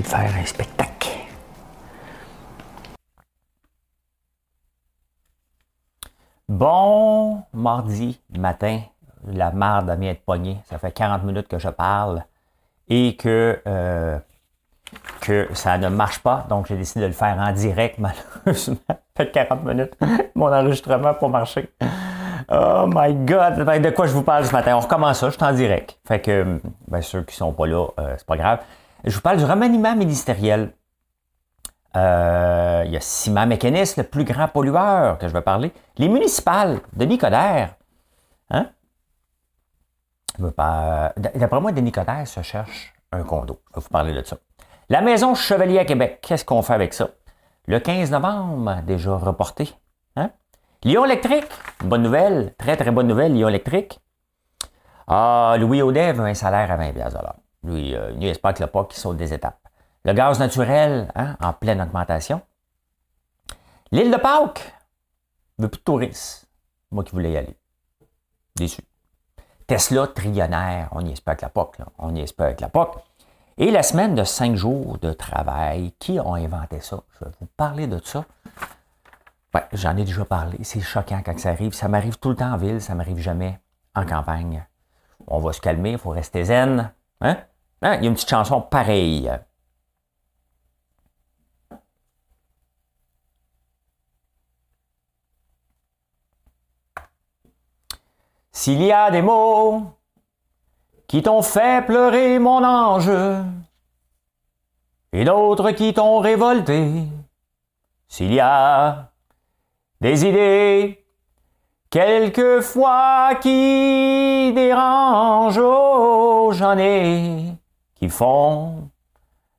De faire un spectacle. Bon mardi matin, la marde vient de pogner. Ça fait 40 minutes que je parle et que, euh, que ça ne marche pas. Donc, j'ai décidé de le faire en direct, malheureusement. Ça fait 40 minutes. Mon enregistrement pour marcher. Oh my God! De quoi je vous parle ce matin? On recommence ça, je suis en direct. Fait que, bien, ceux qui sont pas là, euh, c'est pas grave. Je vous parle du remaniement ministériel. Euh, il y a Simon Mécanis, le plus grand pollueur que je vais parler. Les municipales, Denis Coderre. Hein? D'après moi, Denis Coderre se cherche un condo. Je vais vous parler de ça. La maison Chevalier à Québec, qu'est-ce qu'on fait avec ça? Le 15 novembre, déjà reporté. Hein? Lyon électrique, bonne nouvelle, très très bonne nouvelle, Lyon électrique. Ah, Louis Audet veut un salaire à 20 lui, euh, il espère que le qui saute des étapes. Le gaz naturel, hein, en pleine augmentation. L'île de Pâques veut plus de touristes. Moi qui voulais y aller. Déçu. Tesla trillionnaire, on y espère avec la POC. On y espère avec la POC. Et la semaine de cinq jours de travail, qui ont inventé ça? Je vais vous parler de ça. J'en ai déjà parlé. C'est choquant quand ça arrive. Ça m'arrive tout le temps en ville, ça m'arrive jamais en campagne. On va se calmer, il faut rester zen. Hein? Hein? Il y a une petite chanson pareille. S'il y a des mots qui t'ont fait pleurer mon ange, et d'autres qui t'ont révolté, s'il y a des idées quelquefois qui dérangent, oh, j'en ai qui font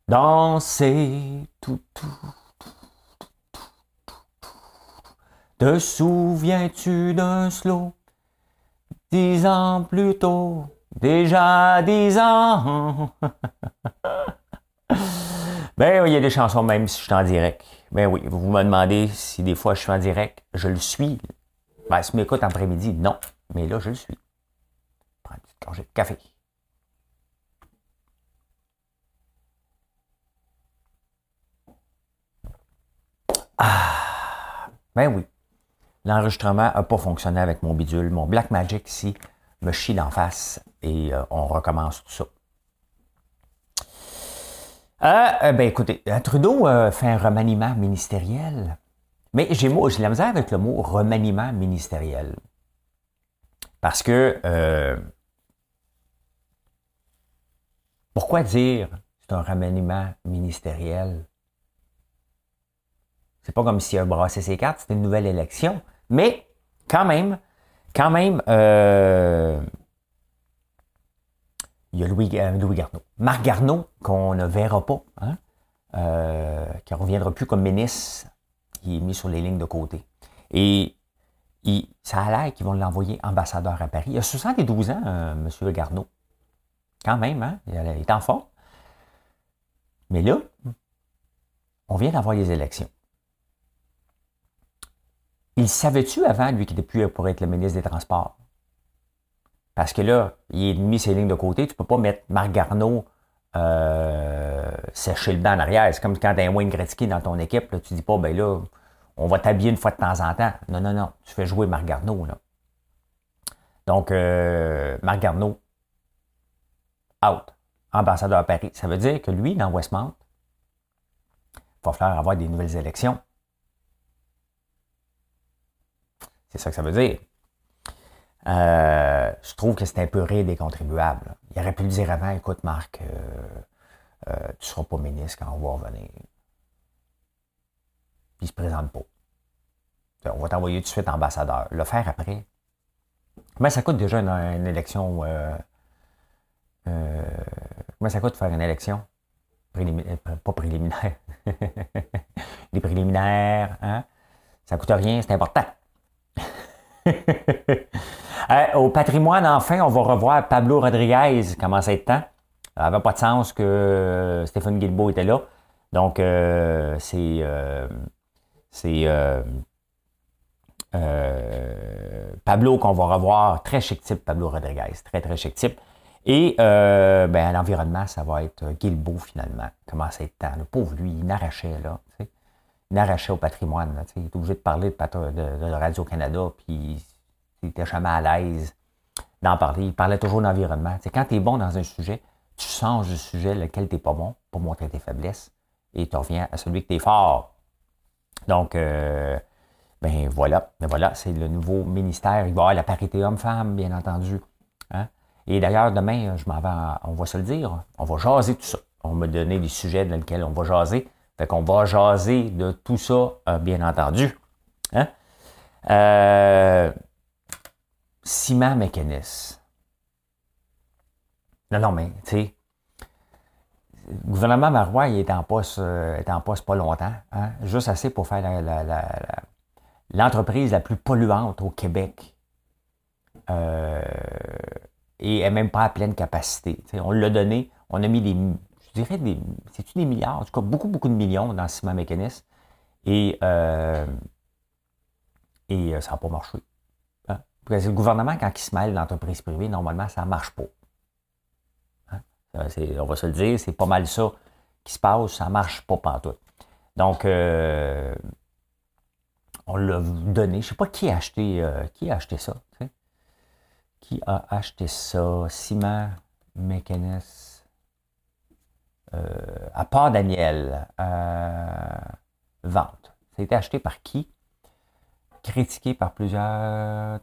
danser tout, tout, Te souviens-tu d'un slow? Dix ans plus tôt, déjà dix ans? ben oui, il y a des chansons même si je suis en direct. Ben oui, vous me demandez si des fois je suis en direct. Je le suis. Ben, si m'écoute après-midi, non. Mais là, je le suis. Prends une petite gorgée de café. Ah, ben oui. L'enregistrement n'a pas fonctionné avec mon bidule. Mon Black Magic ici me chie d'en face et euh, on recommence tout ça. Euh, euh ben écoutez, euh, Trudeau fait un remaniement ministériel. Mais j'ai la misère avec le mot remaniement ministériel. Parce que pourquoi dire c'est un remaniement ministériel? C'est pas comme s'il a brassé ses cartes, c'est une nouvelle élection. Mais quand même, quand même, euh, il y a Louis, euh, Louis Garneau. Marc Garneau, qu'on ne verra pas, hein, euh, qui ne reviendra plus comme ministre, il est mis sur les lignes de côté. Et ça a l'air qu'ils vont l'envoyer ambassadeur à Paris. Il a 72 ans, M. Garneau. Quand même, hein, il est en forme. Mais là, on vient d'avoir les élections. Il savait-tu avant, lui, qu'il était plus pour être le ministre des Transports? Parce que là, il est mis ses lignes de côté. Tu ne peux pas mettre Marc Garneau euh, sécher le banc en arrière. C'est comme quand tu as un Wayne Gretzky dans ton équipe. Là, tu dis pas, ben là, on va t'habiller une fois de temps en temps. Non, non, non. Tu fais jouer Marc Garneau. Là. Donc, euh, Marc Garneau, out. Ambassadeur à Paris. Ça veut dire que lui, dans Westmount, il va falloir avoir des nouvelles élections. C'est ça que ça veut dire. Euh, je trouve que c'est un peu rire des contribuables. Il aurait pu le dire avant, écoute Marc, euh, euh, tu ne seras pas ministre quand on va revenir. Puis il ne se présente pas. On va t'envoyer tout de suite ambassadeur. Le faire après. Mais ça coûte déjà une, élection. comment ça coûte faire une élection? pas préliminaires, les préliminaires, hein? ça coûte rien, c'est important. au patrimoine, enfin, on va revoir Pablo Rodriguez, comment ça être temps? Ça n'avait pas de sens que Stéphane Guilbeault était là. Donc, c'est c'est euh, Pablo qu'on va revoir, très chic type, Pablo Rodriguez, très très chic type. Et euh, ben, l'environnement, ça va être Guilbeault finalement. Comment ça être temps? Le pauvre, lui, il n'arrachait là. N'arrachait au patrimoine. il est obligé de parler de, Radio-Canada, puis il était jamais à l'aise d'en parler. Il parlait toujours d'environnement. Quand tu es bon dans un sujet, tu changes du sujet lequel tu n'es pas bon pour montrer tes faiblesses et tu reviens à celui que tu es fort. Donc, euh, ben voilà, ben voilà, c'est le nouveau ministère. Il va y avoir la parité homme-femme, bien entendu. Hein. Et d'ailleurs, demain, je m'en vais, on va se le dire, on va jaser tout ça. On va me donner des sujets dans lesquels on va jaser. Fait qu'on va jaser de tout ça, euh, bien entendu. Hein? Euh. Non, non, mais, tu sais, le gouvernement Marois, il est en poste, euh, est en poste pas longtemps. Hein? Juste assez pour faire l'entreprise la plus polluante au Québec euh, et n'est même pas à pleine capacité. on l'a donné, on a mis des, dirais des, c'est-tu des milliards, en tout cas beaucoup, beaucoup de millions dans Ciment Mécanisme et, euh, et euh, ça n'a pas marché. Hein? Parce que le gouvernement, quand il se mêle l'entreprise privée, normalement, ça ne marche pas. Hein? on va se le dire, c'est pas mal ça qui se passe, ça ne marche pas pantoute. Donc, euh, on l'a donné. Je ne sais pas qui a acheté, qui a acheté ça. Qui a acheté ça? Ciment, Mécanis. Euh, à part Daniel. Euh, vente. Ça a été acheté par qui? Critiqué par plusieurs.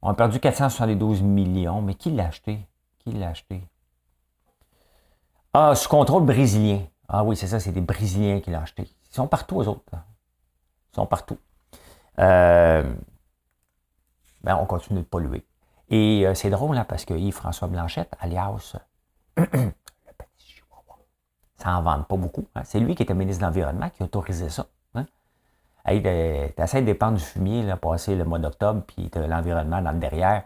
On a perdu 472 millions, mais qui l'a acheté? Qui l'a acheté? Ah, sous contrôle brésilien. Ah oui, c'est ça, c'est des Brésiliens qui l'ont acheté. Ils sont partout, aux autres. Ils sont partout. Euh, ben, on continue de polluer. Et euh, c'est drôle, hein, parce que Yves-François Blanchette, alias le petit ça n'en vend pas beaucoup. Hein. C'est lui qui était ministre de l'Environnement qui autorisait ça. Hein. Hey, de dépendre du fumier, là, passer le mois d'octobre, puis l'environnement dans le derrière.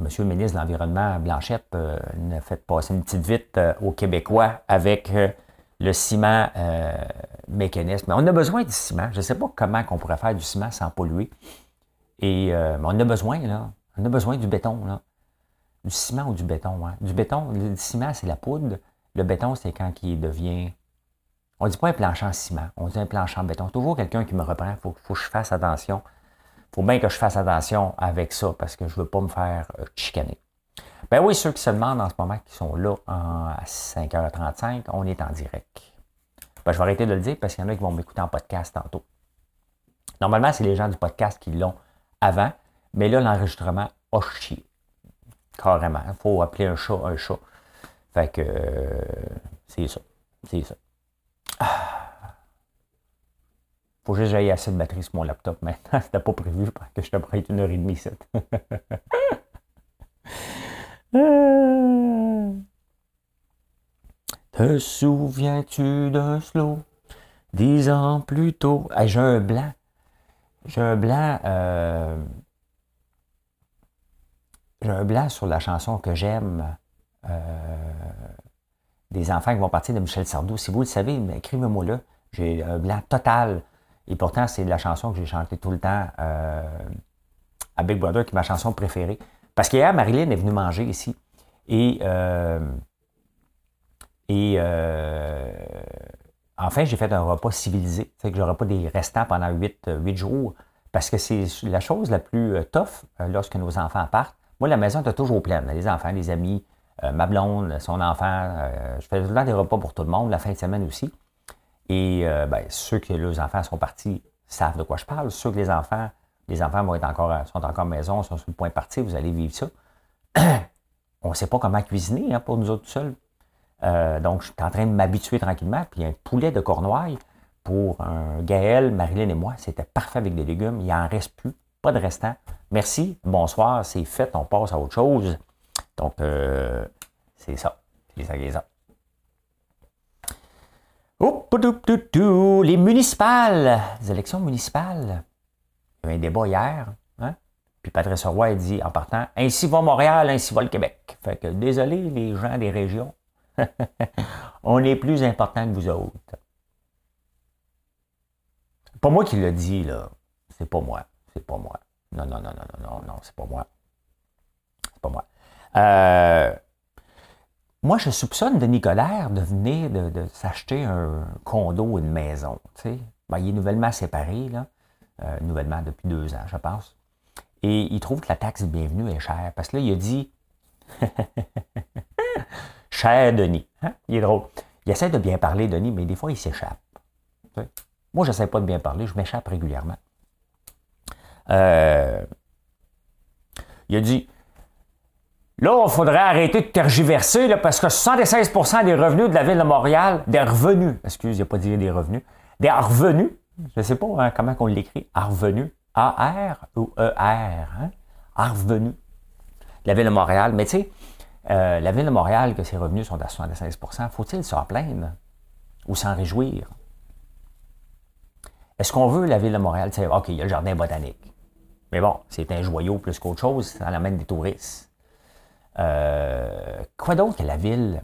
Monsieur le ministre de l'Environnement, Blanchette, euh, a fait passer une petite vite aux Québécois avec le ciment euh, mécanisme. On a besoin du ciment. Je ne sais pas comment on pourrait faire du ciment sans polluer. Et euh, on a besoin, là. On a besoin du béton, là. Du ciment ou du béton. Hein. Du béton, le ciment, c'est la poudre. Le béton, c'est quand il devient. On ne dit pas un plancher en ciment, on dit un plancher en béton. Toujours quelqu'un qui me reprend. Il faut, que je fasse attention. Il faut bien que je fasse attention avec ça parce que je ne veux pas me faire euh, chicaner. Ben oui, ceux qui se demandent en ce moment, qui sont là à 5h35, on est en direct. Ben, je vais arrêter de le dire parce qu'il y en a qui vont m'écouter en podcast tantôt. Normalement, c'est les gens du podcast qui l'ont avant, mais là, l'enregistrement a chié. Carrément. Il faut appeler un chat un chat. Fait que euh, c'est ça. C'est ça. Ah. Faut juste que j'aille assez de batterie sur mon laptop maintenant. C'était pas prévu que je te prête une heure et demie. Te souviens-tu d'un slow dix ans plus tôt? j'ai un blanc. J'ai un blanc. Euh, j'ai un blanc sur la chanson que j'aime. Euh, des enfants qui vont partir de Michel Sardou. Si vous le savez, écrivez-moi là. J'ai un blanc total. Et pourtant, c'est la chanson que j'ai chantée tout le temps euh, à Big Brother, qui est ma chanson préférée. Parce qu'hier, Marilyn est venue manger ici. Et, et enfin, j'ai fait un repas civilisé. C'est que j'aurai pas des restants pendant huit, huit jours. Parce que c'est la chose la plus euh, tough lorsque nos enfants partent. Moi, la maison était toujours pleine. Les enfants, les amis, ma blonde, son enfant. je fais tout le temps des repas pour tout le monde, la fin de semaine aussi. Et ben, ceux que leurs enfants sont partis savent de quoi je parle. Ceux que les enfants les enfants vont être encore, sont encore maison, sont sur le point de partir, vous allez vivre ça. on ne sait pas comment cuisiner hein, pour nous autres seuls. Euh, donc, je suis en train de m'habituer tranquillement. Puis un poulet de cornouailles pour un Gaël, Marilyn et moi, c'était parfait avec des légumes. Il n'en reste plus. Pas de restant. Merci. Bonsoir. C'est fait. On passe à autre chose. Donc, euh, c'est ça. C'est ça qui est ça. Les municipales, les élections municipales. Il y a eu un débat hier. Hein? Puis Patrice Roy a dit en partant Ainsi va Montréal, ainsi va le Québec. Fait que désolé, les gens des régions. On est plus important que vous autres. Pas moi qui le dit, là. C'est pas moi. C'est pas moi. Non, non, non, non, non, non, non, c'est pas moi. C'est pas moi. Euh, moi, je soupçonne Denis Coderre de venir de, s'acheter un condo, une maison. Ben, il est nouvellement séparé, là, euh, nouvellement depuis deux ans, je pense. Et il trouve que la taxe de bienvenue est chère. Parce que là, il a dit Cher Denis. Hein? Il est drôle. Il essaie de bien parler, Denis, mais des fois, il s'échappe. Moi, je n'essaie pas de bien parler, je m'échappe régulièrement. Euh, il a dit Là, il faudrait arrêter de tergiverser là, parce que 76% des revenus de la ville de Montréal, des revenus, excusez, il a pas dit des revenus, des revenus, je ne sais pas hein, comment on l'écrit, revenus, A-R ou E-R, hein? revenus, la ville de Montréal. Mais tu sais, euh, la ville de Montréal, que ses revenus sont à 76% faut-il s'en plaindre ou s'en réjouir? Est-ce qu'on veut la ville de Montréal? OK, il y a le jardin botanique. Mais bon, c'est un joyau plus qu'autre chose, ça amène des touristes. Euh, quoi d'autre que la ville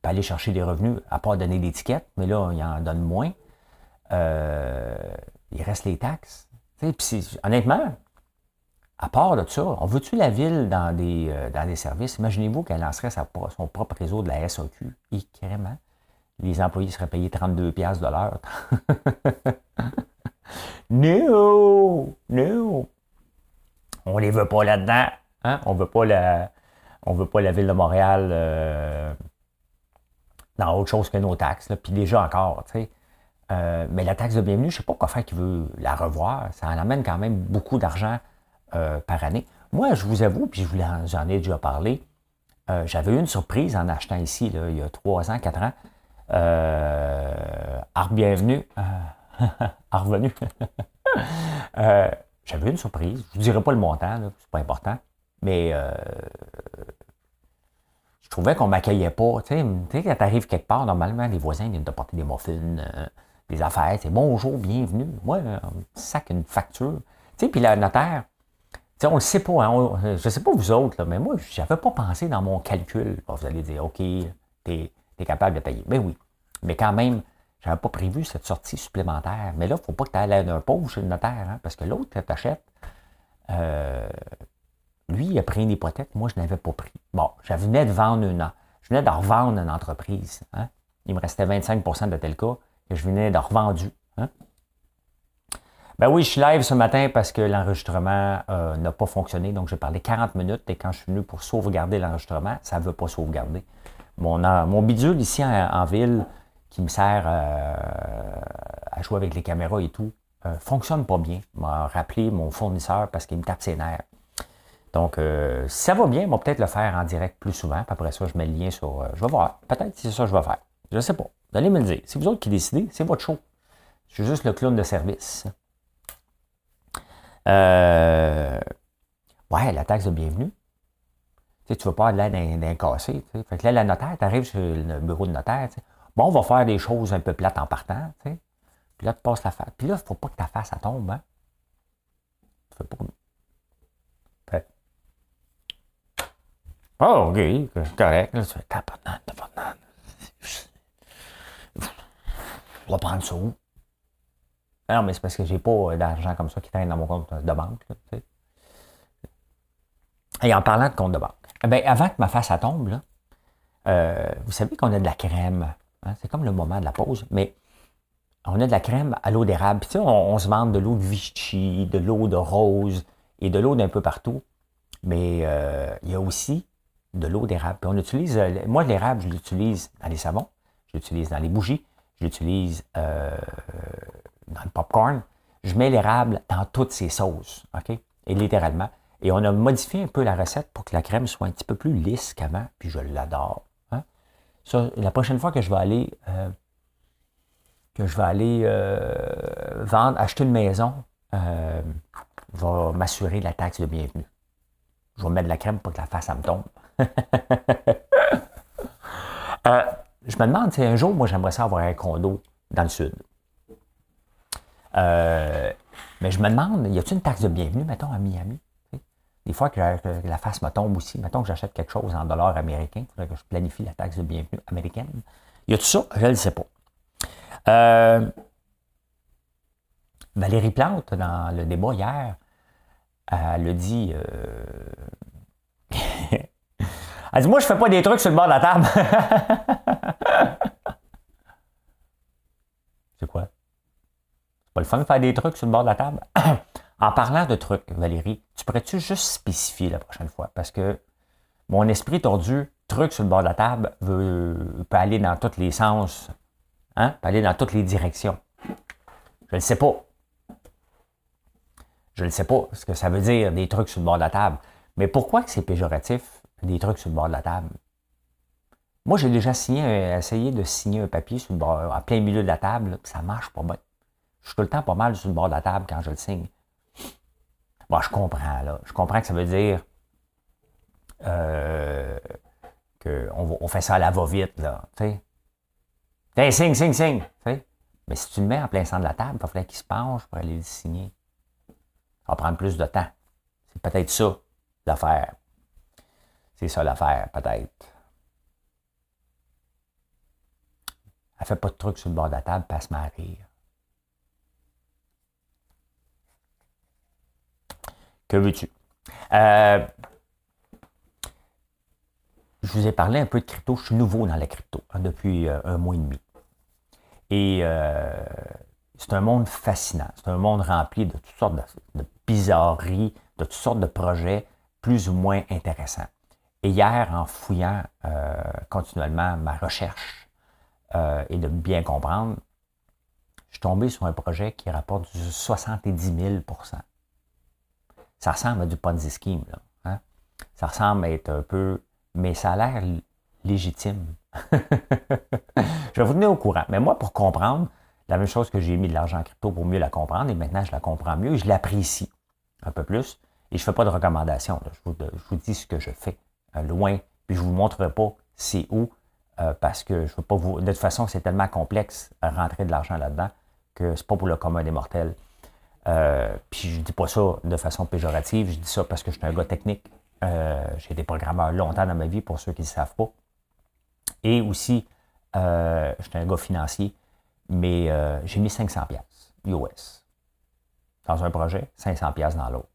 peut aller chercher des revenus, à part donner l'étiquette, mais là, il en donne moins. Euh, il reste les taxes. Puis honnêtement, à part de ça, on veut-tu la ville dans des, euh, services? Imaginez-vous qu'elle lancerait son propre réseau de la SAQ. Et carrément, les employés seraient payés 32$ de l'heure. non! Non! On les veut pas là-dedans. Hein? On veut la, veut pas la ville de Montréal euh, dans autre chose que nos taxes. Puis déjà encore, tu sais. Euh, mais la taxe de bienvenue, je ne sais pas quoi faire qui veut la revoir. Ça en amène quand même beaucoup d'argent euh, par année. Moi, je vous avoue, puis j'en ai déjà parlé, j'avais eu une surprise en achetant ici, il y a trois ans, quatre ans. Euh, bienvenue. revenu. j'avais une surprise. Je ne vous dirai pas le montant, c'est pas important. Mais euh, je trouvais qu'on ne m'accueillait pas. Tu sais, quand tu arrives quelque part, normalement, les voisins viennent te porter des muffins, euh, des affaires. C'est bonjour, bienvenue. Moi, on sac une facture. Puis le notaire, tu sais, on le sait pas. Hein, je ne sais pas vous autres, mais moi, je n'avais pas pensé dans mon calcul. vous allez dire, OK, tu es, capable de payer. Mais ben oui. Mais quand même, je n'avais pas prévu cette sortie supplémentaire. Mais là, il ne faut pas que tu ailles un pauvre chez le notaire, hein, parce que l'autre, tu t'achètes. Euh, lui, il a pris une hypothèque, moi, je n'avais pas pris. Bon, je venais de vendre une, je venais de revendre une entreprise. Hein. Il me restait 25% de tel cas et je venais de revendu. Ben oui, je suis live ce matin parce que l'enregistrement euh, n'a pas fonctionné. Donc, j'ai parlé 40 minutes et quand je suis venu pour sauvegarder l'enregistrement, ça ne veut pas sauvegarder. Mon, mon bidule ici en, ville qui me sert euh, à jouer avec les caméras et tout, euh, fonctionne pas bien. m'a rappelé mon fournisseur parce qu'il me tape ses nerfs. Donc, euh, si ça va bien, on va peut-être le faire en direct plus souvent. Puis après ça, je mets le lien sur. Euh, je vais voir. Peut-être si c'est ça que je vais faire. Je ne sais pas. Vous allez me le dire. C'est vous autres qui décidez. C'est votre show. Je suis juste le clown de service. Euh, ouais, la taxe de bienvenue. Tu ne veux pas aller d'un cassé. Fait que là, la notaire, tu arrives sur le bureau de notaire. Bon, on va faire des choses un peu plates en partant. Puis là, tu passes la face. Puis là, il ne faut pas que ta face, ça tombe. Hein? Tu pas Oh, OK, correct. Là, tu fais tabarnak, tabarnak. Je vais prendre ça où? Non, mais c'est parce que j'ai pas d'argent comme ça qui traîne dans mon compte de banque. Là, Et en parlant de compte de banque, bien, avant que ma face tombe, là, euh, vous savez qu'on a de la crème. Hein? C'est comme le moment de la pause, mais on a de la crème à l'eau d'érable. Puis, on, on, se vend de l'eau de Vichy, de l'eau de rose et de l'eau d'un peu partout. Mais euh, il y a aussi de l'eau d'érable. on utilise, euh, moi, l'érable, je l'utilise dans les savons, je l'utilise dans les bougies, je l'utilise euh, dans le popcorn. Je mets l'érable dans toutes ces sauces, OK? Et littéralement. Et on a modifié un peu la recette pour que la crème soit un petit peu plus lisse qu'avant, puis je l'adore. Hein? la prochaine fois que je vais aller, euh, que je vais aller vendre, acheter une maison, je vais m'assurer la taxe de bienvenue. Je vais mettre de la crème pour que la face, ça me tombe. Euh, je me demande, si un jour, moi, j'aimerais ça avoir un condo dans le sud. Euh, mais je me demande, y a-t-il une taxe de bienvenue, mettons, à Miami? Des fois que, la face me tombe aussi, mettons que j'achète quelque chose en dollars américains, il faudrait que je planifie la taxe de bienvenue américaine. Y a tout ça? Je ne le sais pas. Euh, Valérie Plante, dans le débat hier, elle a dit. Euh, elle dit Moi, je fais pas des trucs sur le bord de la table. C'est quoi? Pas le fun de faire des trucs sur le bord de la table? en parlant de trucs, Valérie, tu pourrais-tu juste spécifier la prochaine fois? Parce que mon esprit tordu, truc sur le bord de la table, veut, peut aller dans tous les sens, hein? peut aller dans toutes les directions. Je ne sais pas. Je ne sais pas ce que ça veut dire, des trucs sur le bord de la table. Mais pourquoi que c'est péjoratif, des trucs sur le bord de la table? Moi, j'ai déjà signé, essayé de signer un papier sur le bord, en plein milieu de la table, ça marche pas bien. Je suis tout le temps pas mal sur le bord de la table quand je le signe. Bon, je comprends, là. Je comprends que ça veut dire euh, qu'on on fait ça à la va-vite, là. Tu sais. signe, signe, signe. Mais si tu le mets en plein centre de la table, il faudrait qu'il se penche pour aller le signer va prendre plus de temps. C'est peut-être ça l'affaire. C'est ça l'affaire, peut-être. Elle fait pas de trucs sur le bord de la table, passe ma rire. Que veux-tu? Euh, je vous ai parlé un peu de crypto. Je suis nouveau dans la crypto hein, depuis euh, un mois et demi. Et euh, c'est un monde fascinant. C'est un monde rempli de toutes sortes de, bizarreries, de toutes sortes de projets plus ou moins intéressants. Et hier, en fouillant continuellement ma recherche et de bien comprendre, je suis tombé sur un projet qui rapporte du 70 000 Ça ressemble à du Ponzi scheme. Là, hein? Ça ressemble à être un peu... Mais ça a l'air légitime. je vais vous tenir au courant. Mais moi, pour comprendre, la même chose que j'ai mis de l'argent en crypto pour mieux la comprendre et maintenant je la comprends mieux je l'apprécie un peu plus. Et je ne fais pas de recommandations. Je, vous, dis ce que je fais euh, loin, puis je ne vous montrerai pas c'est où euh, parce que je veux pas vous. De toute façon, c'est tellement complexe à rentrer de l'argent là-dedans que c'est pas pour le commun des mortels. Euh, puis je dis pas ça de façon péjorative, je dis ça parce que je suis un gars technique. j'ai été programmeur longtemps dans ma vie pour ceux qui ne savent pas. Et aussi, je suis un gars financier mais euh, j'ai mis 500 pièces US dans un projet, 500 pièces dans l'autre.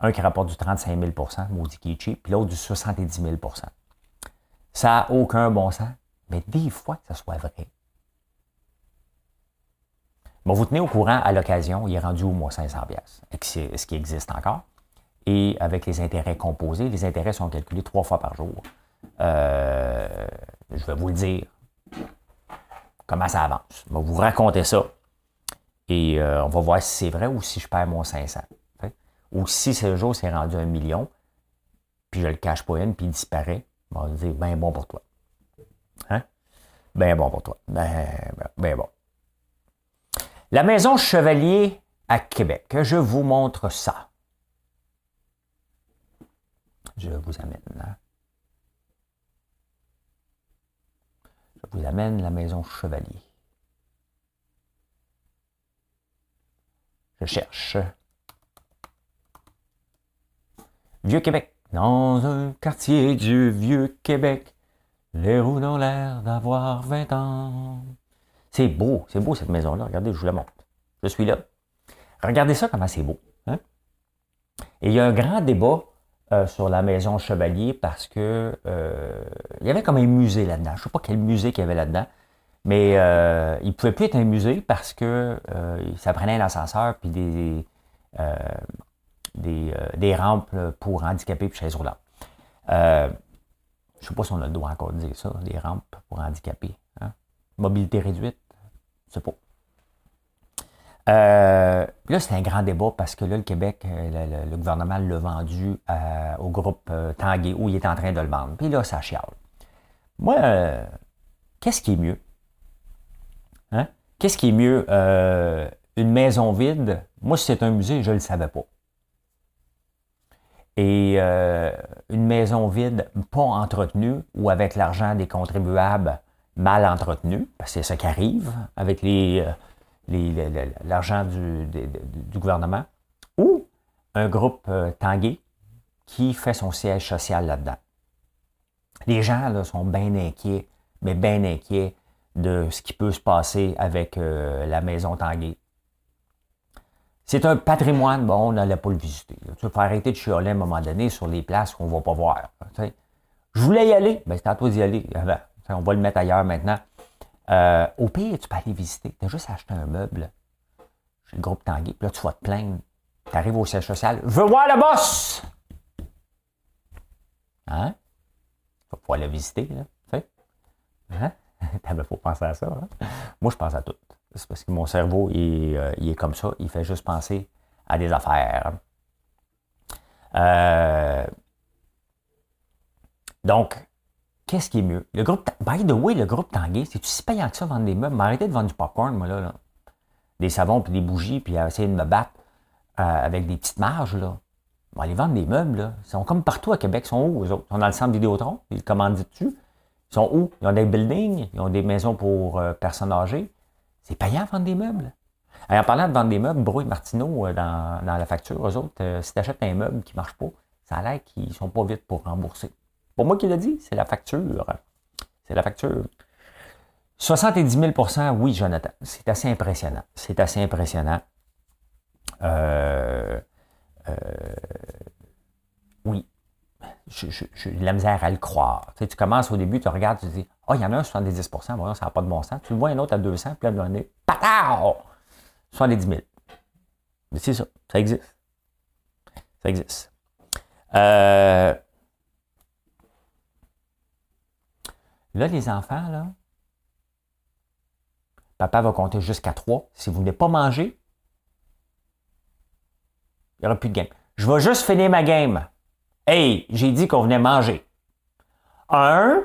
Un qui rapporte du 35 000% maudit qui puis l'autre du 70 000% Ça n'a aucun bon sens, mais des fois que ça soit vrai. Bon, vous tenez au courant à l'occasion, il est rendu au moins 500 pièces, ce qui existe encore. Et avec les intérêts composés, les intérêts sont calculés trois fois par jour. Euh, je vais vous le dire, comment ça avance. Je vais vous raconter ça. Et euh, on va voir si c'est vrai ou si je perds mon 500. Ou si ce jour c'est rendu un million, puis je le cache pas une, puis il disparaît. On va dire, ben bon pour toi. Hein? Ben bon pour toi. Ben, ben, ben bon. La maison Chevalier à Québec. Je vous montre ça. Je vous amène. Je vous amène la maison Chevalier. Je cherche. Vieux-Québec. Dans un quartier du Vieux-Québec, les roues ont l'air d'avoir 20 ans. C'est beau, c'est beau cette maison-là. Regardez, je vous la montre. Je suis là. Regardez ça, comment c'est beau. Hein? Et il y a un grand débat euh, sur la maison Chevalier parce que euh, il y avait comme un musée là-dedans. Je ne sais pas quel musée qu'il y avait là-dedans, mais euh, il ne pouvait plus être un musée parce que ça prenait un ascenseur puis des, rampes pour handicapés puis chaises roulantes. je ne sais pas si on a le droit encore de dire ça, des rampes pour handicapés. Hein? Mobilité réduite, sais pas. Euh, là, c'est un grand débat parce que là, le Québec, euh, le, gouvernement l'a vendu euh, au groupe Tanguay où il est en train de le vendre. Puis là, ça chiale. Moi, qu'est-ce qui est mieux? Hein? Qu'est-ce qui est mieux? une maison vide? Moi, si c'est un musée, je ne le savais pas. Et euh, une maison vide, pas entretenue, ou avec l'argent des contribuables mal entretenu, parce que c'est ça qui arrive avec les, euh, l'argent du, gouvernement, ou un groupe euh, tangué qui fait son siège social là-dedans. Les gens sont bien inquiets, mais bien inquiets de ce qui peut se passer avec la maison tanguée. C'est un patrimoine, bon, on n'allait pas le visiter. Tu faut arrêter de chialer à un moment donné sur les places qu'on ne va pas voir. Je voulais y aller, mais ben, à toi d'y aller. On va le mettre ailleurs maintenant. Euh, au pire, tu peux aller visiter. Tu as juste acheté un meuble chez le groupe Tanguy, puis là, tu vas te plaindre. Tu arrives au siège social. Je veux voir le boss! Hein? Tu vas pouvoir le visiter, là. Tu sais? Hein? T'avais pas pensé à ça. Hein? Moi, je pense à tout. C'est parce que mon cerveau, euh, il, est comme ça. Il fait juste penser à des affaires. Euh, donc, qu'est-ce qui est mieux? Le groupe, by the way, le groupe Tanguay, c'est-tu si payant que ça vendre des meubles? M'arrêtez de vendre du popcorn, moi, là. Des savons, puis des bougies, puis essayer de me battre euh, avec des petites marges, là. On va aller vendre des meubles, là. Ils sont comme partout à Québec. Ils sont où, eux autres? Ils sont dans le centre Vidéotron. Ils le commandent dessus. Ils sont où? Ils ont des buildings, ils ont des maisons pour personnes âgées. C'est payant vendre des meubles. en parlant de vendre des meubles, Bro et Martineau, euh, dans, la facture, eux autres, euh, si tu achètes un meuble qui ne marche pas, ça a l'air qu'ils ne sont pas vite pour rembourser. Pour moi qui l'a dit, c'est la facture. C'est la facture. 70 000% oui, Jonathan. C'est assez impressionnant. C'est assez impressionnant. Euh, oui. J'ai de la misère à le croire. Tu, commences au début, tu regardes, tu te dis oh, il y en a un 70% ça n'a pas de bon sens. Tu le vois un autre à 200, puis là, on patard 70 000. Mais c'est ça, ça existe. Ça existe. Euh, là, les enfants, là, papa va compter jusqu'à 3. Si vous n'avez pas mangé, il n'y aura plus de game. Je vais juste finir ma game. Hey, j'ai dit qu'on venait manger. Un,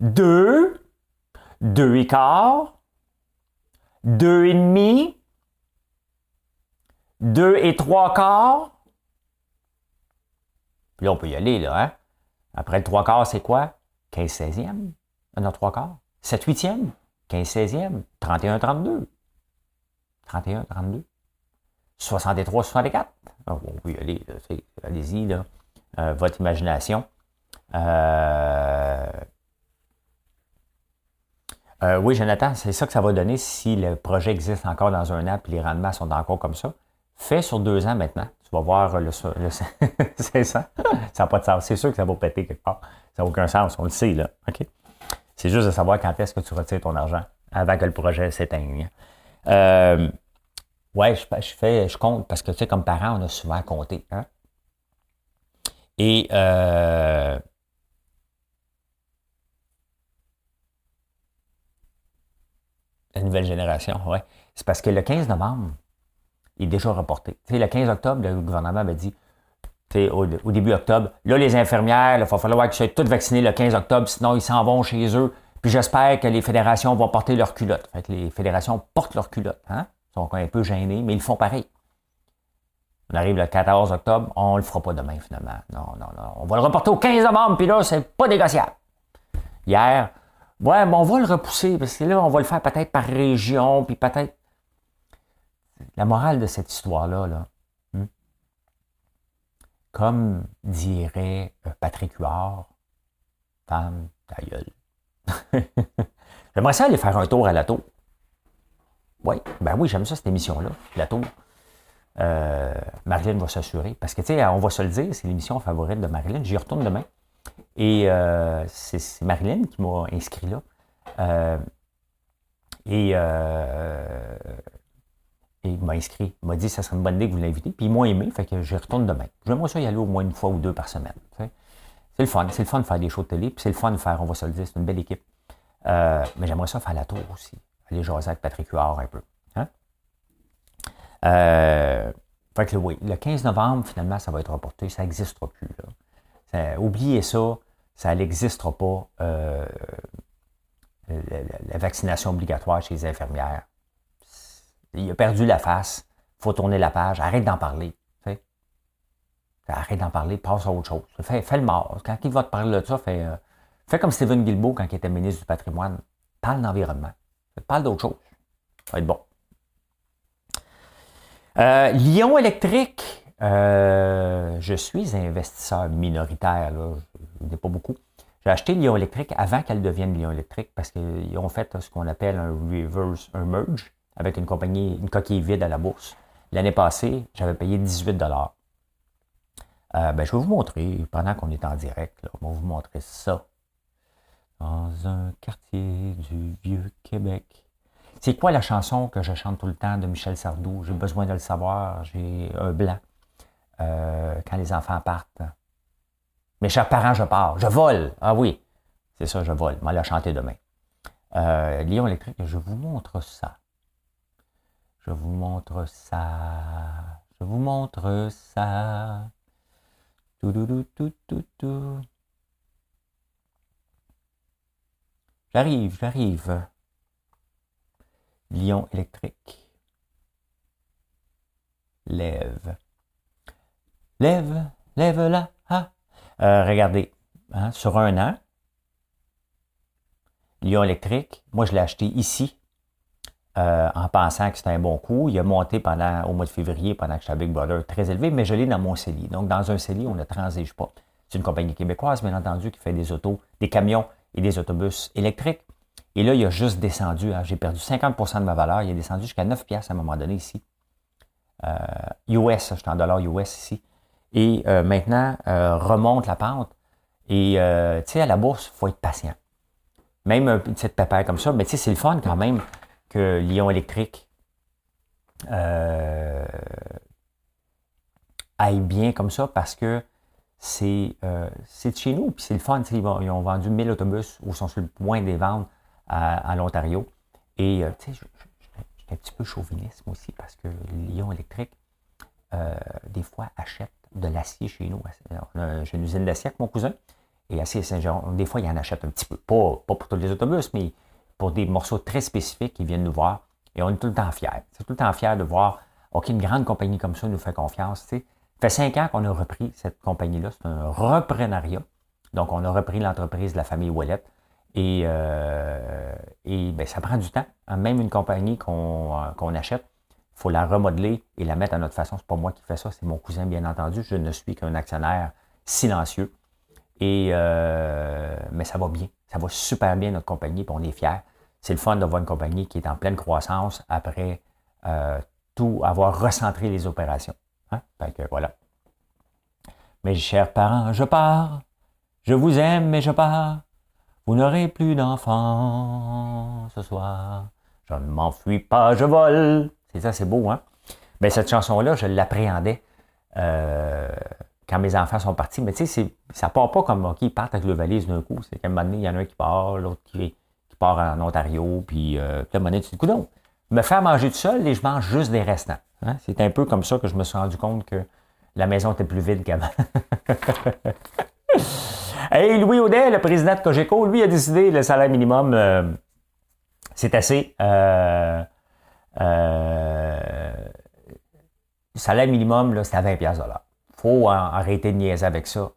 deux, deux et quart, deux et demi, deux et trois quarts. Puis là, on peut y aller, là, hein? Après le trois quarts, c'est quoi? 15 16e? Non, trois quarts. 7 8e? 15 16e? 31 32? 31 32? 63 64? on peut y allez-y. Euh, votre imagination. Euh, euh, oui, Jonathan, c'est ça que ça va donner si le projet existe encore dans un an et les rendements sont encore comme ça. Fais sur deux ans maintenant. Tu vas voir le. c'est ça. Ça n'a pas de sens. C'est sûr que ça va péter quelque part. Ça n'a aucun sens. On le sait, là. OK? C'est juste de savoir quand est-ce que tu retires ton argent avant que le projet s'éteigne. Euh, ouais, je, fais, je compte parce que, tu sais, comme parent, on a souvent compté. Hein? Et. Euh, La nouvelle génération, oui. C'est parce que le 15 novembre, il est déjà reporté. Le 15 octobre, le gouvernement avait dit, au, au, début octobre, là, les infirmières, il va falloir qu'ils soient toutes vaccinées le 15 octobre, sinon ils s'en vont chez eux. Puis j'espère que les fédérations vont porter leur culotte. Fait que les fédérations portent leur culotte. Hein? Ils sont un peu gênés, mais ils font pareil. On arrive le 14 octobre, on le fera pas demain finalement. Non, non, non. On va le reporter au 15 novembre, puis là, c'est pas négociable. Hier, Ouais, mais on va le repousser, parce que là, on va le faire peut-être par région, puis peut-être. La morale de cette histoire-là, là, hmm? comme dirait euh, Patrick Huard, femme, ta gueule. J'aimerais ça aller faire un tour à la tour. Oui, ben oui, j'aime ça, cette émission-là, la tour. Euh, Marilyn va s'assurer. Parce que, tu sais, on va se le dire, c'est l'émission favorite de Marilyn. J'y retourne demain. Et euh, c'est Marilyn qui m'a inscrit là. Euh, et, euh, et, il m'a inscrit. Il m'a dit que ça serait une bonne idée que vous l'invitez. Puis ils m'ont aimé, fait que j'y retourne demain. J'aimerais ça y aller au moins une fois ou deux par semaine. C'est le fun. C'est le fun de faire des shows de télé. Puis c'est le fun de faire, on va se le dire, c'est une belle équipe. mais j'aimerais ça faire la tour aussi. Aller jaser avec Patrick Huard un peu. Hein? fait que oui, le 15 novembre, finalement, ça va être reporté. Ça n'existera plus. Euh, oubliez ça, ça n'existera pas, euh, la, vaccination obligatoire chez les infirmières. Il a perdu la face, faut tourner la page, arrête d'en parler. Arrête d'en parler, passe à autre chose. Fais, le mort. Quand il va te parler de ça, fais, fais comme Stephen Guilbeault quand il était ministre du patrimoine. Parle d'environnement. Parle d'autre chose. Ça va être bon. Euh, Lyon électrique, euh, je suis investisseur minoritaire, là, je n'ai pas beaucoup. J'ai acheté Lyon électrique avant qu'elle devienne Lyon électrique parce qu'ils ont fait ce qu'on appelle un reverse, un merge avec une compagnie, une coquille vide à la bourse. L'année passée, j'avais payé 18 dollars. Euh, ben, je vais vous montrer, pendant qu'on est en direct, là, je vais vous montrer ça. Dans un quartier du vieux Québec. C'est quoi la chanson que je chante tout le temps de Michel Sardou? J'ai besoin de le savoir. J'ai un blanc. Euh, quand les enfants partent. Mes chers parents, je pars. Je vole. Ah oui, c'est ça, je vole. Vais la chanter demain. Euh, Lyon électrique, je vous montre ça. Je vous montre ça. Je vous montre ça. Tout, tout, tout, tout, tout. J'arrive, j'arrive. Lion électrique. Lève. Lève, lève là. Ah. Euh, regardez, hein, sur un an, Lion électrique, moi je l'ai acheté ici euh, en pensant que c'était un bon coup. Il a monté pendant au mois de février, pendant que j'étais à Big Brother, très élevé, mais je l'ai dans mon CELI. Donc dans un CELI, on ne transige pas. C'est une compagnie québécoise, bien entendu, qui fait des autos, des camions et des autobus électriques. Et là, il a juste descendu. Hein. J'ai perdu 50% de ma valeur. Il a descendu jusqu'à 9 pièces à un moment donné ici. Euh, US, je suis en dollars US ici. Et euh, maintenant, euh, remonte la pente. Et euh, tu sais, à la bourse, il faut être patient. Même un petit pépère comme ça, mais tu sais, c'est le fun quand même que Lyon électrique aille bien comme ça parce que c'est de chez nous, puis c'est le fun. Ils, ils, ont vendu 1000 autobus ou sont sur le point de les vendre à, l'Ontario. Et, euh, tu sais, j'étais un petit peu chauviniste aussi parce que Lyon électrique, euh, des fois, achète de l'acier chez nous. J'ai une usine d'acier avec mon cousin. Et acier Saint-Jean, des fois, il en achète un petit peu. Pas, pas pour tous les autobus, mais pour des morceaux très spécifiques qui viennent nous voir. Et on est tout le temps fiers. C'est tout le temps fiers de voir, OK, une grande compagnie comme ça nous fait confiance. Ça fait cinq ans qu'on a repris cette compagnie-là. C'est un reprenariat. Donc, on a repris l'entreprise de la famille Wallet. Et, euh, et ben, ça prend du temps. Hein, même une compagnie qu'on euh, achète, il faut la remodeler et la mettre à notre façon. C'est pas moi qui fais ça, c'est mon cousin, bien entendu. Je ne suis qu'un actionnaire silencieux. Et, euh, mais ça va bien. Ça va super bien, notre compagnie, puis on est fiers. C'est le fun d'avoir une compagnie qui est en pleine croissance après tout avoir recentré les opérations. Hein? que voilà. Mes chers parents, je pars. Je vous aime, mais je pars. Vous n'aurez plus d'enfants ce soir. Je ne m'enfuis pas, je vole. C'est ça, c'est beau, hein? Mais cette chanson-là, je l'appréhendais euh, quand mes enfants sont partis. Mais tu sais, ça part pas comme OK, ils partent avec le valise d'un coup. C'est qu'à un moment donné, il y en a un qui part, l'autre qui, part en Ontario, puis euh, à moment donné, tu dis, donc, me faire manger tout seul et je mange juste des restants. Hein? C'est un peu comme ça que je me suis rendu compte que la maison était plus vide qu'avant. Hey, Louis Audet, le président de Cogeco, lui a décidé le salaire minimum, euh, c'est assez. Euh, euh, salaire minimum, c'est à 20 Il faut arrêter de niaiser avec ça.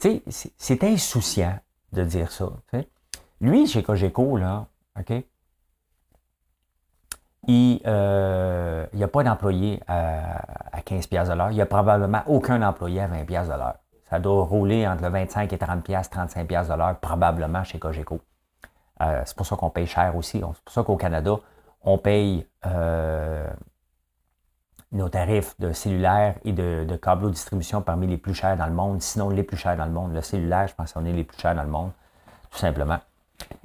Tu sais, c'est insouciant de dire ça. Lui, chez Cogeco, là, OK, il n'y a pas d'employé à, à 15 Il n'y a probablement aucun employé à 20 l'heure. Ça doit rouler entre le 25 et 30 pièces, 35 pièces de l'heure probablement chez Cogeco. Euh, c'est pour ça qu'on paye cher aussi. C'est pour ça qu'au Canada, on paye euh, nos tarifs de cellulaire et de, de câble distribution parmi les plus chers dans le monde, sinon les plus chers dans le monde. Le cellulaire, je pense qu'on est les plus chers dans le monde, tout simplement.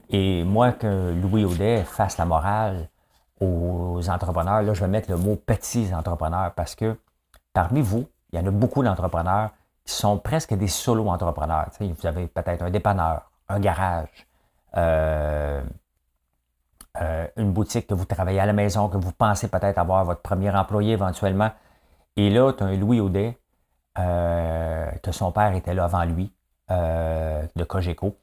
Et moi, que Louis Audet fasse la morale aux entrepreneurs, là, je vais mettre le mot petits entrepreneurs parce que parmi vous, il y en a beaucoup d'entrepreneurs qui sont presque des solo-entrepreneurs. Vous avez peut-être un dépanneur, un garage, euh, euh, une boutique que vous travaillez à la maison, que vous pensez peut-être avoir votre premier employé éventuellement. Et là, tu as un Louis Audet, euh, que son père était là avant lui, de Cogeco,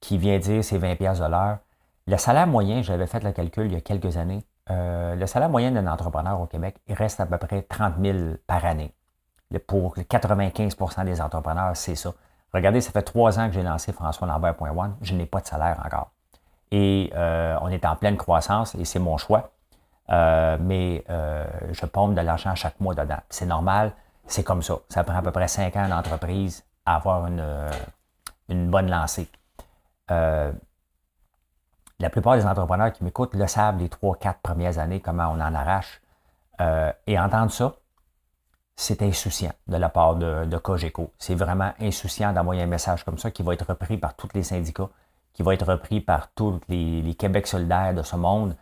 qui vient dire c'est 20 pièces de l'heure. Le salaire moyen, j'avais fait le calcul il y a quelques années, le salaire moyen d'un entrepreneur au Québec, il reste à peu près 30 000 par année. Pour 95% des entrepreneurs, c'est ça. Regardez, ça fait trois ans que j'ai lancé François Lambert.one. Je n'ai pas de salaire encore. Et euh, on est en pleine croissance et c'est mon choix. Euh, mais euh, je pompe de l'argent chaque mois dedans. C'est normal, c'est comme ça. Ça prend à peu près cinq ans d'entreprise à avoir une, une bonne lancée. la plupart des entrepreneurs qui m'écoutent le savent les trois, quatre premières années, comment on en arrache. et entendre ça, c'est insouciant de la part de, de Cogeco. C'est vraiment insouciant d'envoyer un message comme ça qui va être repris par tous les syndicats, qui va être repris par tous les, Québec solidaires de ce monde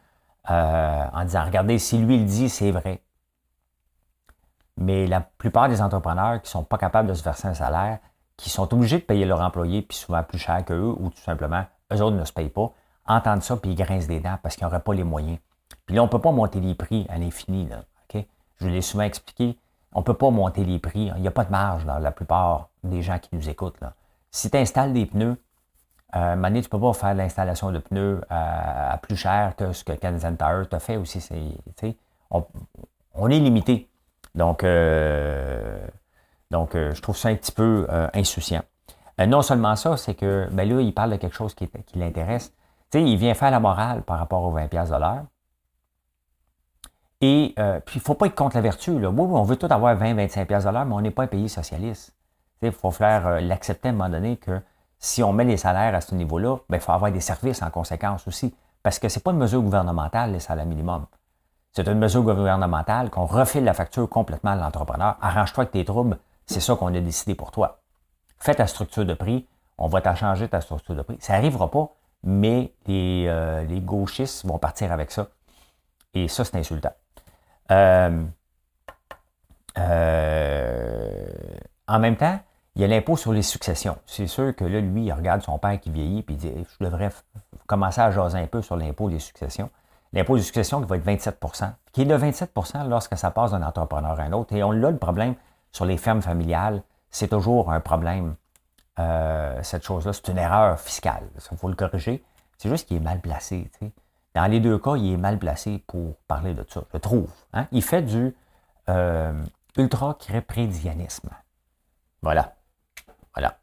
euh, en disant Regardez, si lui il dit, c'est vrai. Mais la plupart des entrepreneurs qui ne sont pas capables de se verser un salaire, qui sont obligés de payer leur employé, puis souvent plus cher qu'eux, ou tout simplement, eux autres ne se payent pas, entendent ça, puis ils grincent des dents parce qu'ils n'auraient pas les moyens. Puis là, on ne peut pas monter les prix à l'infini. Je l'ai souvent expliqué on ne peut pas monter les prix. Il n'y a pas de marge dans la plupart des gens qui nous écoutent. Si tu installes des pneus, euh, tu ne peux pas faire l'installation de pneus à, plus cher que ce que Canadian Tire t'a fait aussi. on, est limité. Donc, euh, donc euh, je trouve ça un petit peu euh, insouciant. non seulement ça, c'est que ben là, il parle de quelque chose qui, l'intéresse. il vient faire la morale par rapport aux 20$ de l'heure. Et euh, puis, il ne faut pas être contre la vertu. Là. Oui, on veut tout avoir 20-25$ de l'heure, mais on n'est pas un pays socialiste. Il faut faire euh, l'accepter à un moment donné que si on met les salaires à ce niveau-là, ben, il faut avoir des services en conséquence aussi. Parce que ce n'est pas une mesure gouvernementale, les salaires minimum. C'est une mesure gouvernementale qu'on refile la facture complètement à l'entrepreneur. Arrange-toi avec tes troubles, c'est ça qu'on a décidé pour toi. Fais ta structure de prix, on va t'en changer ta structure de prix. Ça n'arrivera pas, mais les, euh, les gauchistes vont partir avec ça. Et ça, c'est insultant. Euh, euh, en même temps, il y a l'impôt sur les successions. C'est sûr que là, lui, il regarde son père qui vieillit et il dit Je devrais commencer à jaser un peu sur l'impôt des successions. L'impôt des successions qui va être 27% qui est de 27% lorsque ça passe d'un entrepreneur à un autre. Et on a le problème sur les fermes familiales. C'est toujours un problème, euh, cette chose-là. C'est une erreur fiscale. Il faut le corriger. C'est juste qu'il est mal placé. Dans les deux cas, il est mal placé pour parler de ça, je trouve. Hein. Il fait du euh, ultra-créprédianisme. Voilà. Voilà.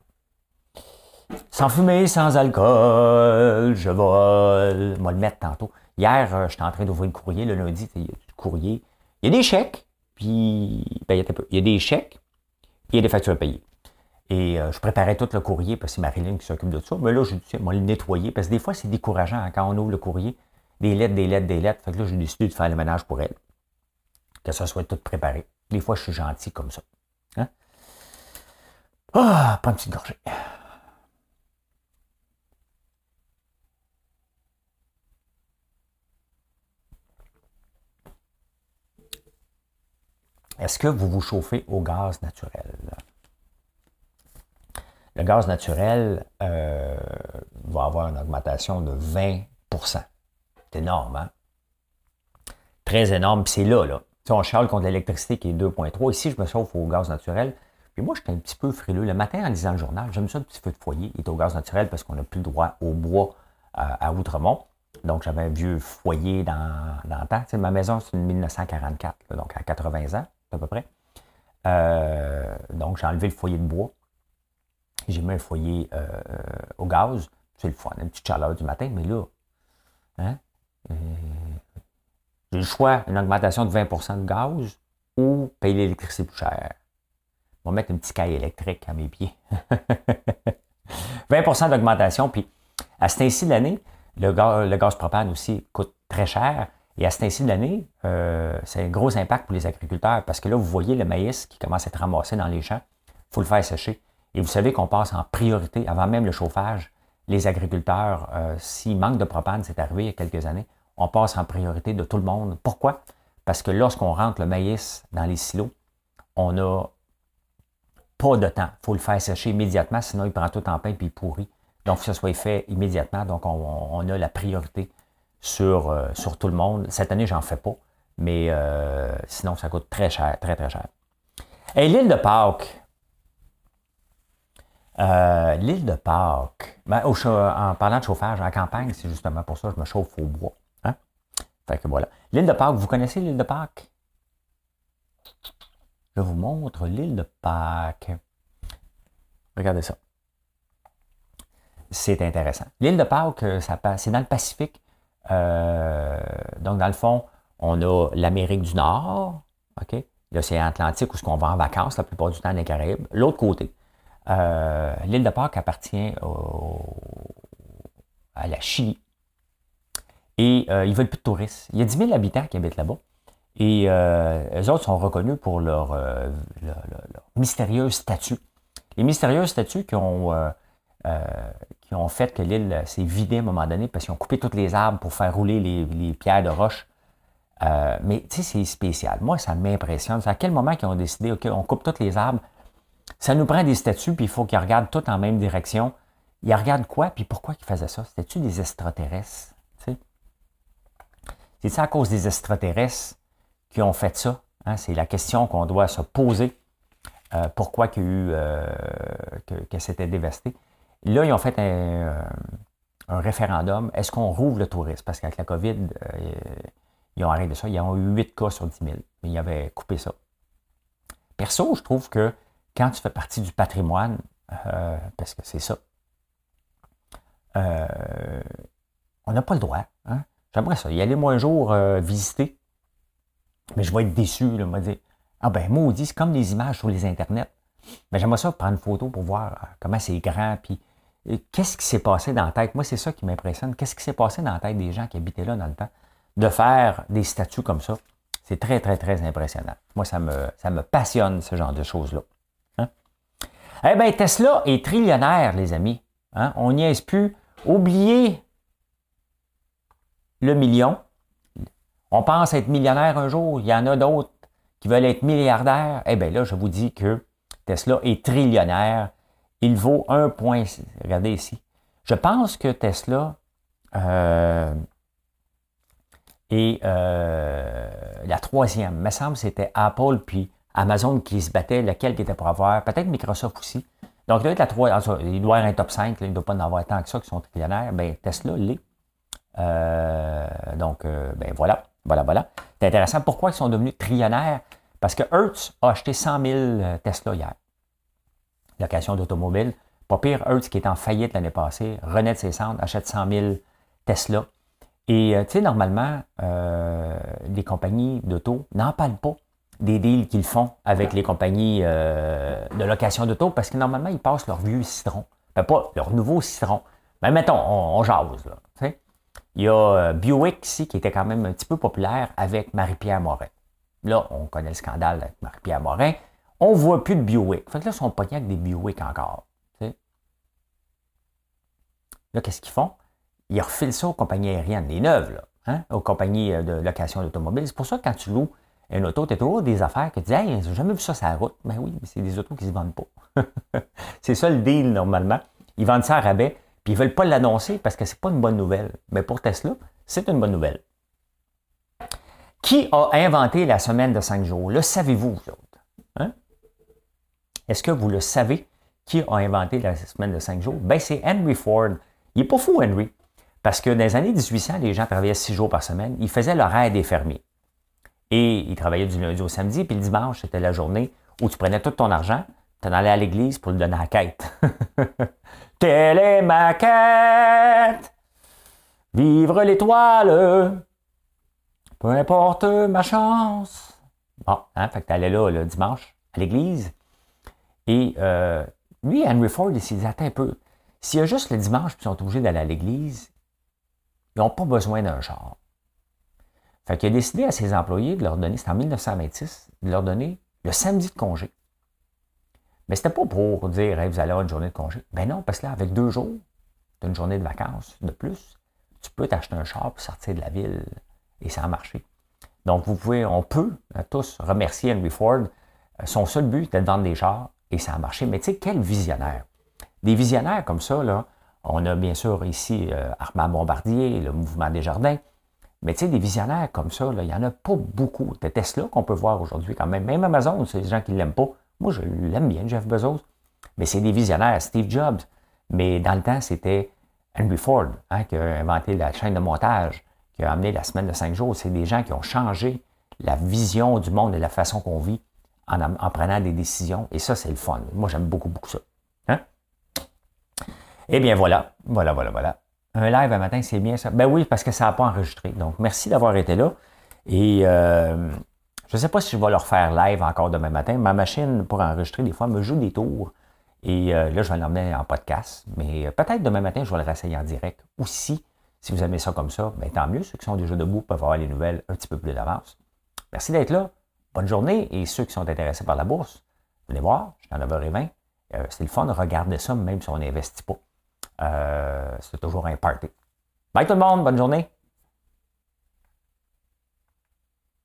Sans fumer, sans alcool, je vole. On le mettre tantôt. Hier, euh, j'étais en train d'ouvrir le courrier. Le lundi, il y a du courrier. Il y a des chèques, puis ben, il, y a des chèques, puis il y a des factures payées. Et euh, je préparais tout le courrier parce que c'est Marilyn qui s'occupe de ça. Mais là, je dit, moi, le nettoyer parce que des fois, c'est décourageant hein, quand on ouvre le courrier des lettres, des lettres, des lettres. Fait que là, j'ai décidé de faire le ménage pour elle. Que ça soit tout préparé. Des fois, je suis gentil comme ça. Ah, pas une petite gorgée. Est-ce que vous vous chauffez au gaz naturel? Le gaz naturel euh, va avoir une augmentation de 20% c'est énorme, hein? Très énorme. Puis c'est là, là. on charle contre l'électricité qui est 2.3. Ici, je me chauffe au gaz naturel. Puis moi, j'étais un petit peu frileux. Le matin, en lisant le journal, j'aime ça, le petit feu de foyer. Il est au gaz naturel parce qu'on n'a plus le droit au bois euh, à Outremont. Donc, j'avais un vieux foyer dans, dans le temps. ma maison, c'est une 1944, donc à 80 ans, à peu près. Euh, donc, j'ai enlevé le foyer de bois. J'ai mis un foyer euh, au gaz. C'est le fun, une petite chaleur du matin. Mais là, hein, j'ai le choix, une augmentation de 20% de gaz ou payer l'électricité plus cher. On va mettre un petit caille électrique à mes pieds. 20% d'augmentation, puis à cet ainsi de l'année, le gaz, propane aussi coûte très cher. Et à cet ainsi de l'année, euh, c'est un gros impact pour les agriculteurs parce que là, vous voyez le maïs qui commence à être ramassé dans les champs. Il faut le faire sécher. Et vous savez qu'on passe en priorité, avant même le chauffage, les agriculteurs, euh, s'il manque de propane, c'est arrivé il y a quelques années, on passe en priorité de tout le monde. Pourquoi? Parce que lorsqu'on rentre le maïs dans les silos, on n'a de temps. Il faut le faire sécher immédiatement, sinon il prend tout en pain et il pourrit. Donc, que ce soit fait immédiatement. Donc, on, a la priorité sur, euh, sur tout le monde. Cette année, j'en fais pas, mais euh, sinon, ça coûte très cher, très, très cher. Et l'île de Pâques, euh, l'île de Pâques, ben, en parlant de chauffage, en campagne, c'est justement pour ça que je me chauffe au bois. Hein? Fait que voilà. L'île de Pâques, vous connaissez l'île de Pâques? Je vous montre l'île de Pâques. Regardez ça. C'est intéressant. L'île de Pâques, euh, c'est dans le Pacifique. Euh, donc, dans le fond, on a l'Amérique du Nord, OK? L'océan Atlantique où on va en vacances la plupart du temps dans les Caraïbes. L'autre côté, euh, l'île de Pâques appartient à la Chili. Et ils ne veulent plus de touristes. Il y a 10 000 habitants qui habitent là-bas. Et euh, eux autres sont reconnus pour leur, euh, mystérieux statut. Les mystérieux statuts qui ont, euh, qui ont fait que l'île s'est vidée à un moment donné parce qu'ils ont coupé tous les arbres pour faire rouler les, pierres de roche. mais tu sais, c'est spécial. Moi, ça m'impressionne. C'est à quel moment qu'ils ont décidé, OK, on coupe tous les arbres? Ça nous prend des statuts, puis il faut qu'ils regardent tout en même direction. Ils regardent quoi, puis pourquoi ils faisaient ça? C'était-tu des extraterrestres? C'est ça à cause des extraterrestres qui ont fait ça. Hein, c'est la question qu'on doit se poser. Euh, pourquoi qu'il y a eu, euh, c'était dévasté. Là, ils ont fait un, euh, référendum. Est-ce qu'on rouvre le tourisme? Parce qu'avec la COVID, ils ont arrêté ça. Ils ont eu 8 cas sur 10 000. Mais ils avaient coupé ça. Perso, je trouve que quand tu fais partie du patrimoine, parce que c'est ça, on n'a pas le droit. Hein. J'aimerais ça. Y aller moins un jour visiter mais je vais être déçu. Là, me dire Ah ben maudit, c'est comme des images sur les internets. Mais j'aimerais ça prendre une photo pour voir euh, comment c'est grand, puis euh, qu'est-ce qui s'est passé dans la tête. Moi, c'est ça qui m'impressionne. Qu'est-ce qui s'est passé dans la tête des gens qui habitaient là dans le temps? De faire des statues comme ça, c'est très, très, très impressionnant. Moi, ça me, ça me passionne, ce genre de choses-là. Hein? Eh bien, Tesla est trillionnaire, les amis. Hein? On n'y est plus. Oubliez le million. On pense être millionnaire un jour, il y en a d'autres qui veulent être milliardaires. Eh bien là, je vous dis que Tesla est trillionnaire. Il vaut un point. Regardez ici. Je pense que Tesla euh, est euh, la troisième. Il me semble que c'était Apple puis Amazon qui se battaient, lequel était pour avoir. Peut-être Microsoft aussi. Donc, il doit être la troisième. Il doit être un top 5. il ne doit pas en avoir tant que ça qui sont trillionnaires. Bien, Tesla l'est. Euh, donc, ben voilà. Voilà, voilà. C'est intéressant. Pourquoi ils sont devenus trillionnaires? Parce que Hertz a acheté 100 000 euh, Tesla hier. Location d'automobile. Pas pire, Hertz qui est en faillite l'année passée, renaît de ses centres, achète 100 000 Tesla. Et euh, tu sais, normalement, euh, les compagnies d'auto n'en parlent pas des deals qu'ils font avec les compagnies de location d'auto parce que normalement, ils passent leur vieux citron. Ben, pas leur nouveau citron. Mais ben, mettons, on, on jase, là. Il y a euh, Buick ici qui était quand même un petit peu populaire avec Marie-Pierre Morin. Là, on connaît le scandale avec Marie-Pierre Morin. On ne voit plus de Buick. Fait que là, ils sont pognés avec des Buick encore. Là, qu'est-ce qu'ils font? Ils refilent ça aux compagnies aériennes, les neuves, hein? aux compagnies euh, de location d'automobile. C'est pour ça que quand tu loues une auto, tu as toujours des affaires que tu dis Hey, j'ai jamais vu ça sur la route. Ben oui, mais c'est des autos qui ne se vendent pas. c'est ça le deal normalement. Ils vendent ça à rabais. Puis ils ne veulent pas l'annoncer parce que ce n'est pas une bonne nouvelle. Mais pour Tesla, c'est une bonne nouvelle. Qui a inventé la semaine de cinq jours? Le savez-vous, vous autres? Hein? Est-ce que vous le savez? Qui a inventé la semaine de cinq jours? Ben, c'est Henry Ford. Il n'est pas fou, Henry. Parce que dans les années 1800, les gens travaillaient six jours par semaine. Ils faisaient l'horaire des fermiers. Et ils travaillaient du lundi au samedi, puis le dimanche, c'était la journée où tu prenais tout ton argent, tu en allais à l'église pour le donner à la quête. Telle est ma quête. Vivre l'étoile. Peu importe ma chance. Bon, hein, fait que t'allais là le dimanche à l'église. Et euh, lui, Henry Ford, il s'est dit, attends un peu. S'il y a juste le dimanche, puis ils sont obligés d'aller à l'église, ils n'ont pas besoin d'un char. Fait qu'il a décidé à ses employés de leur donner, c'était en 1926, de leur donner le samedi de congé. Mais c'était pas pour dire vous allez avoir une journée de congé. Ben non, parce que là, avec deux jours, tu une journée de vacances de plus, tu peux t'acheter un char pour sortir de la ville et ça a marché. Donc, vous pouvez, on peut tous remercier Henry Ford. Euh, son seul but était de vendre des chars et ça a marché. Mais tu sais, quel visionnaire! Des visionnaires comme ça, on a bien sûr ici euh, Armand Bombardier, le mouvement des jardins. Mais tu sais, des visionnaires comme ça, il n'y en a pas beaucoup. De Tesla qu'on peut voir aujourd'hui quand même. Même Amazon, c'est des gens qui ne l'aiment pas. Moi, je l'aime bien, Jeff Bezos. Mais c'est des visionnaires, Steve Jobs. Mais dans le temps, c'était Henry Ford hein, qui a inventé la chaîne de montage, qui a amené la semaine de cinq jours. C'est des gens qui ont changé la vision du monde et la façon qu'on vit en, prenant des décisions. Et ça, c'est le fun. Moi, j'aime beaucoup, beaucoup ça. Hein? Eh bien, voilà. Voilà, voilà, voilà. Un live un matin, c'est bien ça. Ben oui, parce que ça n'a pas enregistré. Donc, merci d'avoir été là. Et euh, je ne sais pas si je vais leur faire live encore demain matin. Ma machine pour enregistrer, des fois, me joue des tours. Et euh, là, je vais l'emmener en podcast. Mais peut-être demain matin, je vais le réessayer en direct. Aussi, si vous aimez ça comme ça, ben, tant mieux. Ceux qui sont déjà debout peuvent avoir les nouvelles un petit peu plus d'avance. Merci d'être là. Bonne journée. Et ceux qui sont intéressés par la bourse, venez voir, je suis en 9h20. Euh, c'est le fun de regarder ça, même si on n'investit pas. Euh, c'est toujours un party. Bye tout le monde, bonne journée.